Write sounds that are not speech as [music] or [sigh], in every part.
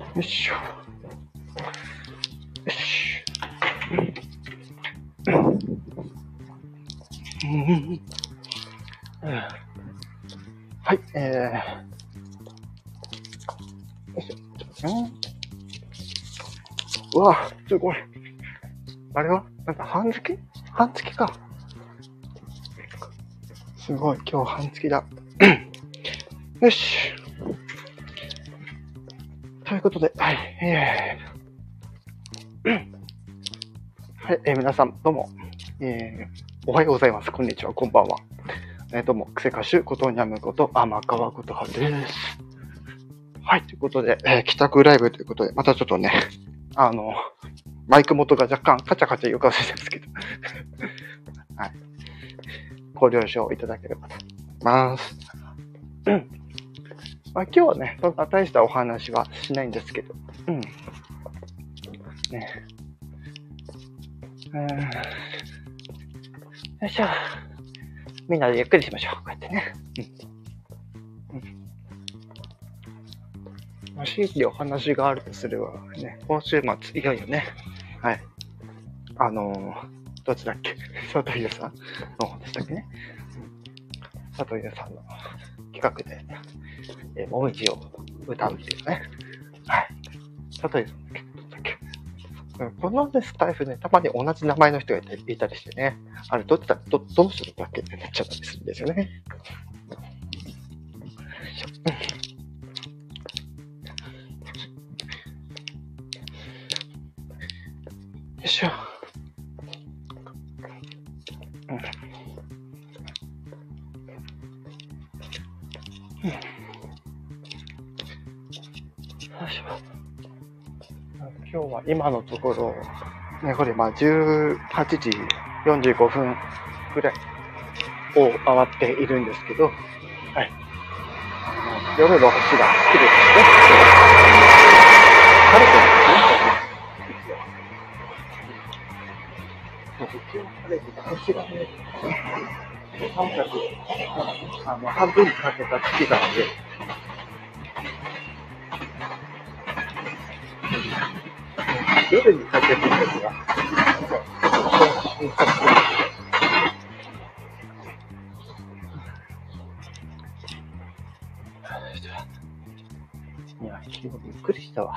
よいしょ。よし。はい、えー。よいしょ。ちょっと待ってねうわ、すごい。あれはなんか半月？半月か。すごい、今日半月だ。よし。ということで、はい、えー、はい、えー皆さん、どうも、えー、おはようございます。こんにちは、こんばんは。えー、どうも、クセ歌手、ことにゃむこと、天川ことはです。はい、ということで、えー帰宅ライブということで、またちょっとね、あの、マイク元が若干カチャカチャ言うかもしれないですけど、はい。ご了承いただければと思います。うん。まあ、今日はね、そんな大したお話はしないんですけど、うん。ね。うん。よいしょ。みんなでゆっくりしましょう。こうやってね。うん。うん。まあ、お話があるとすればね、今週末、いよいよね、はい。あのーどっちだっけ？佐藤優さんの方でしたっけね？うん佐藤優さんの企画で、えー、もみじを歌うっていうね。はい。佐藤優さんだっけどっちだっけうんこのね、スタイフね、たまに同じ名前の人がいたりしてね、あれ、どっちだ、ど、どの人だっけってなっちゃったりするんですよね。よいしょ。今のところ、ね、これまあ18時45分ぐらいを回っているんですけど、はい。あの夜の星が綺麗ですね。晴れてるんですね。一応晴れてて星がね、三角、あの、半分にかけた月なので、夜にかけてる時は、いや、びっくりしたわ。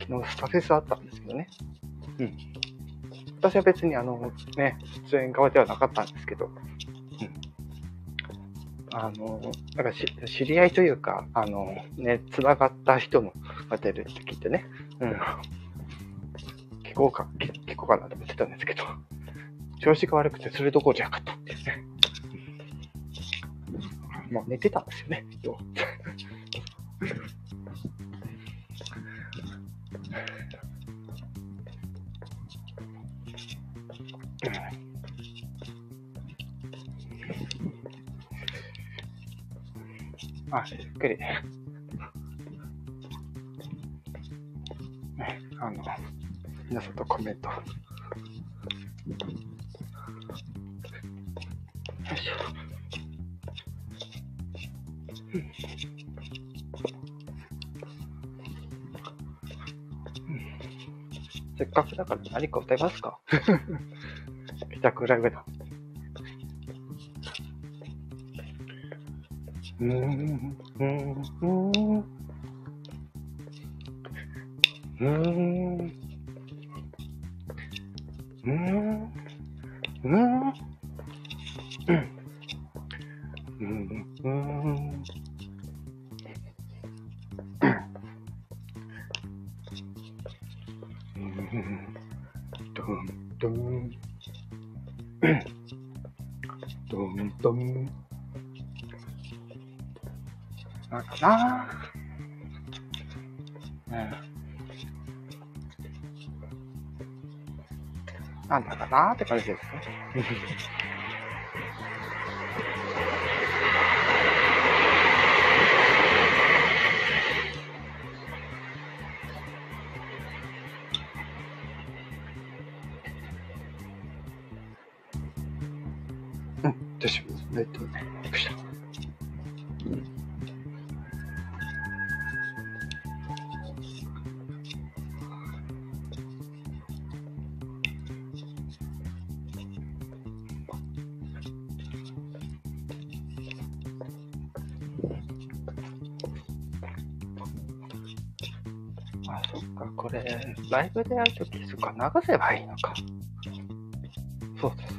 昨日スタフェスあったんですけどね。うん。私は別にあの、ね、出演側ではなかったんですけど、あの、なんかし知り合いというか、あの、ね、繋がった人の当てるって聞いてね、うん。聞こうか、聞聞こうかなと思ってたんですけど、調子が悪くてそれどころじゃなかったっていうね。もう寝てたんですよね、今あ、ゆっくり。ね、あの、皆さんとコメント。よいしょ。うんせっかくだから何か歌いますか？[laughs] 帰宅ライブだ。うなうん。なんだかなって感じですね。うん、私も、えっと、びっくりした。ライブでやるとき、そっか、流せばいいのか。そうです。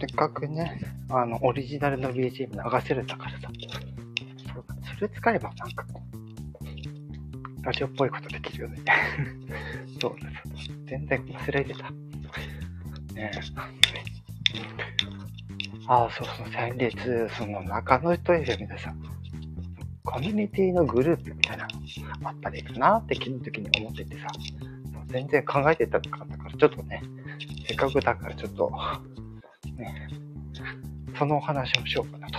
せっかくね、あの、オリジナルの BGM 流せるんだからさ。それ使えばなんかラジオっぽいことできるよね。[laughs] そうです。全然忘れてた。ねえ。ああ、そうそう、先日、その中野人 FM でさ、コミュニティのグループあったらいいかなって昨日の時に思っててさ、全然考えてたかったから、ちょっとね、せっかくだからちょっと、ね、そのお話をしようかなと。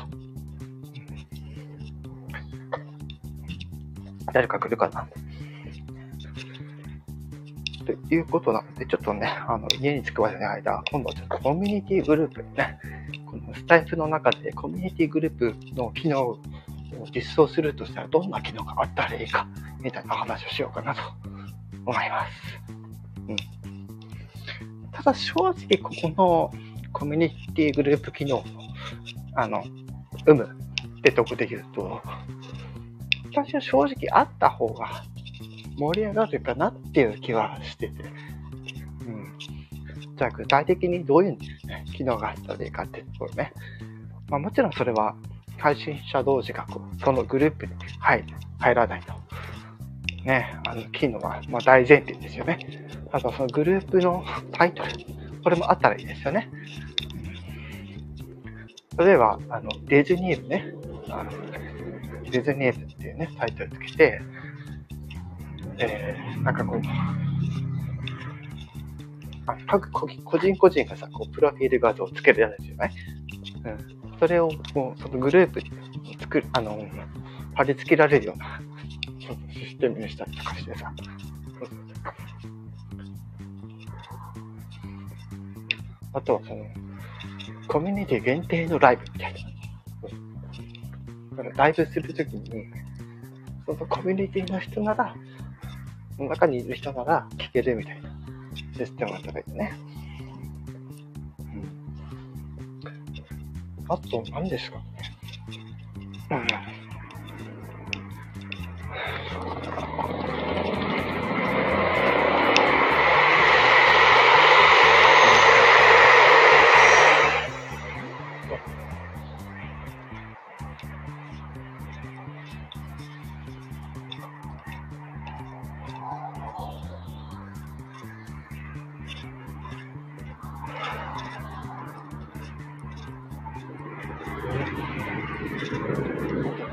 誰か来るかなということなので、ちょっとね、あの、家に着くまでの間、今度はちょっとコミュニティグループね、このスタイフの中でコミュニティグループの機能を実装するとしたらどんな機能があったらいいか、みたいな話をしようかなと思います。うん。ただ正直ここのコミュニティグループ機能の、あの、有無ってとこで言うと、私は正直あった方が盛り上がるかなっていう気はしてて。うん。じゃあ具体的にどういう、ね、機能があったらいいかっていうところね。まあもちろんそれは配信者同士がこうそのグループに入入らないと。ね、あの機能はまあ大前提ですよね。あとそのグループのタイトル。これもあったらいいですよね。例えば、あの、ディズニー部ね。あのディズニー部っていうね、タイトルつけて、えー、なんかこう、あ各個人個人がさ、こう、プロフィール画像をつけるやつですよね。うん。それを、こう、そのグループに作る、あの、貼り付けられるような、システムにしたりとかしてさ。あとはその、コミュニティ限定のライブみたいな。だからライブするときに、そのコミュニティの人なら、その中にいる人なら聞けるみたいなシステムが高いよね。うん。あと、何ですかね。うん。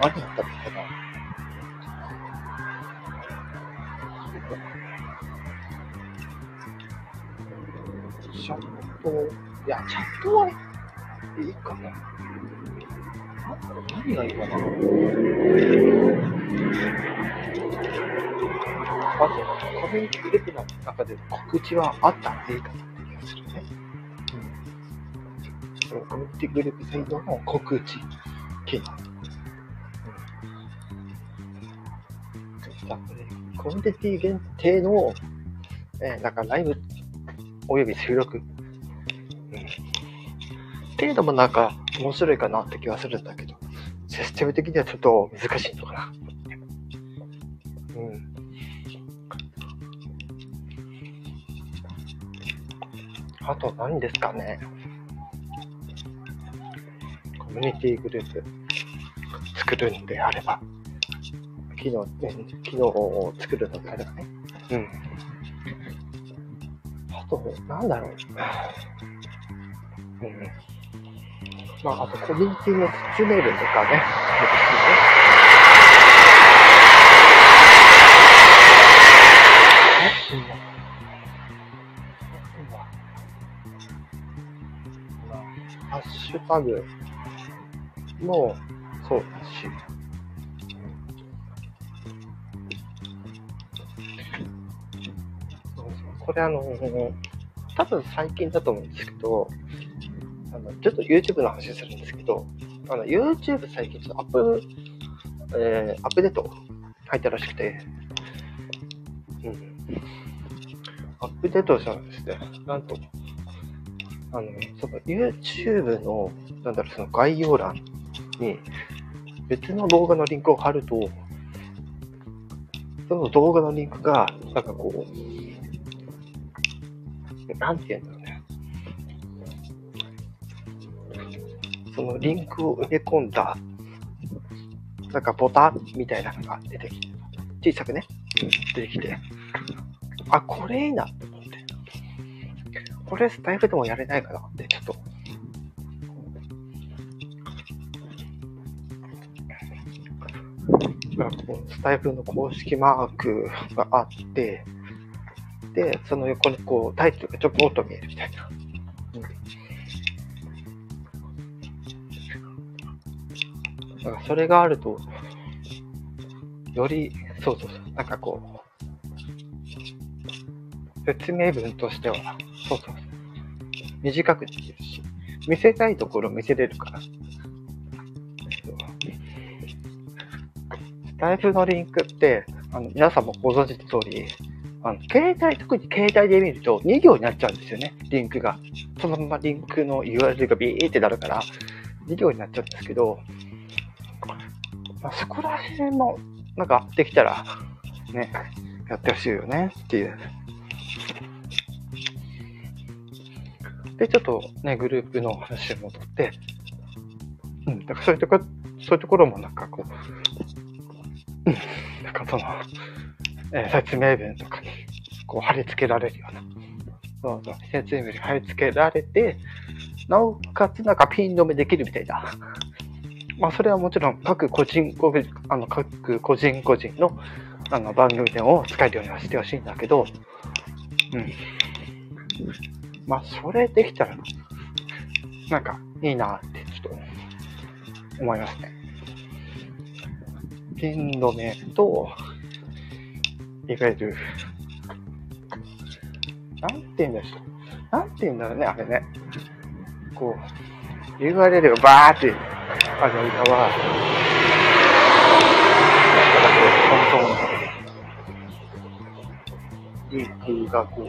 何やったっけな。チャット、いや、チャットはいいかな。何がいいかな。まず、コミュニティグループの中で告知はあったらいいかなって気がするね。うん。コミュニティグループサイドの告知機能。コミュニティ限定の、え、なんかライブおよび収録、うん、っていうのもなんか面白いかなって気はするんだけど、システム的にはちょっと難しいのかな。うん。あと何ですかね。コミュニティグループ作るんであれば。機能、ね、機能を作るのであればね。うん。あと、なんだろう。うん。まあ、あと、コミュニティの包めるとかね。ハッシュタグもそうこれあの、多分最近だと思うんですけど、あの、ちょっと YouTube の話するんですけど、あの、YouTube 最近ちょっとアップ、えー、アップデート入ったらしくて、うん。アップデートしたらですね、なんと、あの、その YouTube の、なんだろう、その概要欄に別の動画のリンクを貼ると、その動画のリンクが、なんかこう、なんて言うんだろうね。そのリンクを埋め込んだ、なんかボタンみたいなのが出てきて、小さくね、出てきて、あ、これいいなって思って。これスタイフでもやれないかなって、ちょっと。スタイフの公式マークがあって、その横にこうタイトルがちょっと見えるみたいな。だからそれがあると、より、そうそうそう、なんかこう、説明文としては、そうそう、短くできるし、見せたいところ見せれるから。スタイフのリンクって、あの皆さんもご存知の通り、あの携帯、特に携帯で見ると2行になっちゃうんですよね、リンクが。そのままリンクの URL がビーってなるから、2行になっちゃうんですけど、まあ、そこら辺も、なんかできたら、ね、やってほしいよねっていう。で、ちょっとね、グループの話に戻って、うん、だからそういうとこ、そういうところもなんかこう、うん、なんかその、えー、説明文とかに、こう貼り付けられるような、そうそう、説明文に貼り付けられて、なおかつなんかピン止めできるみたいな、[laughs] まあ、それはもちろん各個人、あの各個人個人のあの番組でも使えるようにはしてほしいんだけど、うん。まあ、それできたら、なんかいいなってちょっと思いますね。ピン止めと、いわゆる、なんて言うんでしょう。なんて言うんだろうね、あれね。こう、URL がバーってある間は、トントンリンクがこう、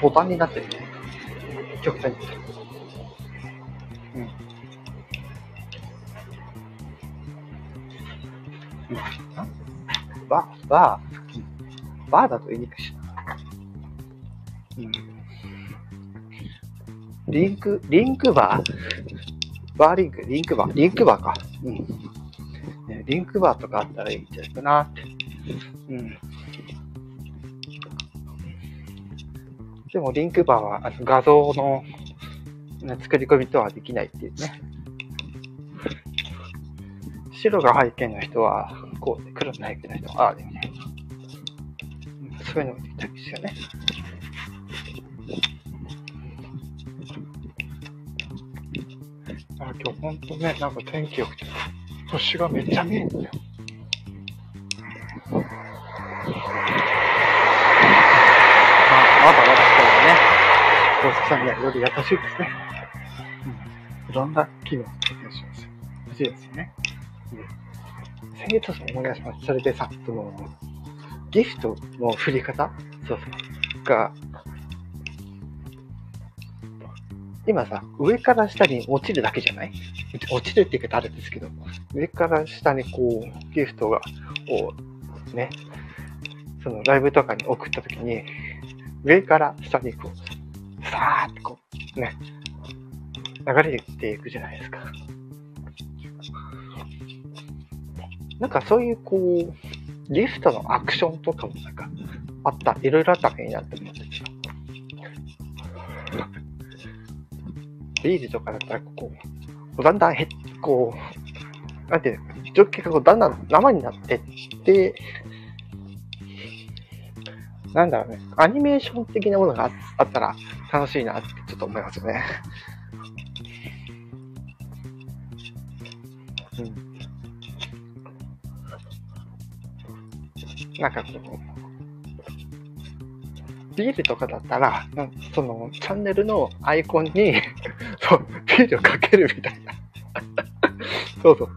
ボタンになってる。極端に。うん。うん。バー、だと言いにくいしな。うん。リンク、リンクバー？バーリンク、リンクバー、リンクバーか。うん。ね、リンクバーとかあったらいいんじゃないかなって。うん。でも、リンクバーはあの画像の、作り込みとはできないっていうね。白が背景の人は、こうで、黒の背景の人は、ああで。そういうのもできたんですよね。あ、今日ほんとね、なんか天気良くて、星がめっちゃ見えるんだよ。まだまだ今日はね、大月さんにはより優しいですね。うん。いろんな機能を提供します。欲しいですよね。うん。先月さ、思い出します。それでさ、その、ギフトの振り方？そうそう。が、今さ、上から下に落ちるだけじゃない？落ちるって言い方あるんですけど、上から下にこう、ギフトが、を、ね、そのライブとかに送った時に、上から下にこう、さーってこう、ね、流れていくじゃないですか。なんかそういうこう、ギフトのアクションとかもなんかあった、いろいろあったらいいなって思ってですよ。ビールとかだったら、こう、だんだんへこう、なんていうの、ジョッキがこうだんだん生になってって、なんだろうね、アニメーション的なものがあったら楽しいなってちょっと思いますよね。うん。なんかこう、ビールとかだったら、そのチャンネルのアイコンに [laughs] そう、ビールをかけるみたいな。[laughs] そうそう。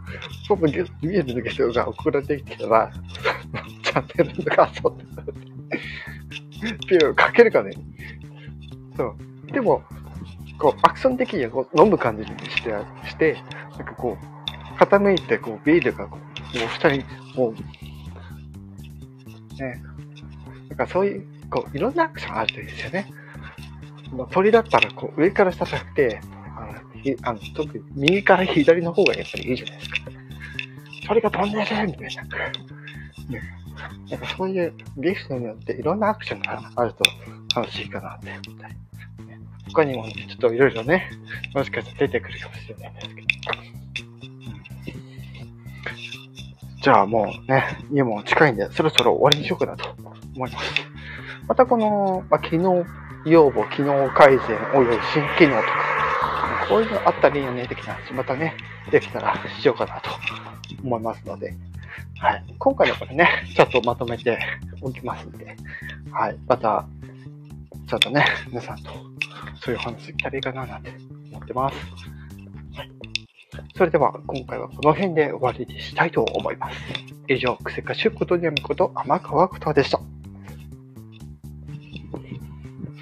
そのビールのゲストが送られてきたら、[laughs] チャンネルがそうビールをかけるかね。そう。でも、こう、アクション的にこう飲む感じにして、して、なんかこう、傾いて、こう、ビールがこう、もう下に、もう、ね。なんかそういう、こう、いろんなアクションあるといいですよね。鳥だったら、こう、上から下じゃなくて、あの、あの特に右から左の方がやっぱりいいじゃないですか。鳥が飛んでるみたいな。ね。なんかそういうギフトによっていろんなアクションがあると楽しいかなって思ったり。他にもね、ちょっといろいろね、もしかしたら出てくるかもしれないですけど。じゃあもうね、家も近いんで、そろそろ終わりにしようかなと思います。またこの、まあ、機能要望、機能改善、および新機能とか、こういうのあったらいいよね、的な話、またね、できたらしようかなと思いますので、はい。今回のこれね、ちょっとまとめておきますんで、はい。また、ちょっとね、皆さんとそういう話できたらいいかななんて思ってます。はい。それでは、今回はこの辺で終わりにしたいと思います。以上、クセカシュことにゃむこと、天川ことでした。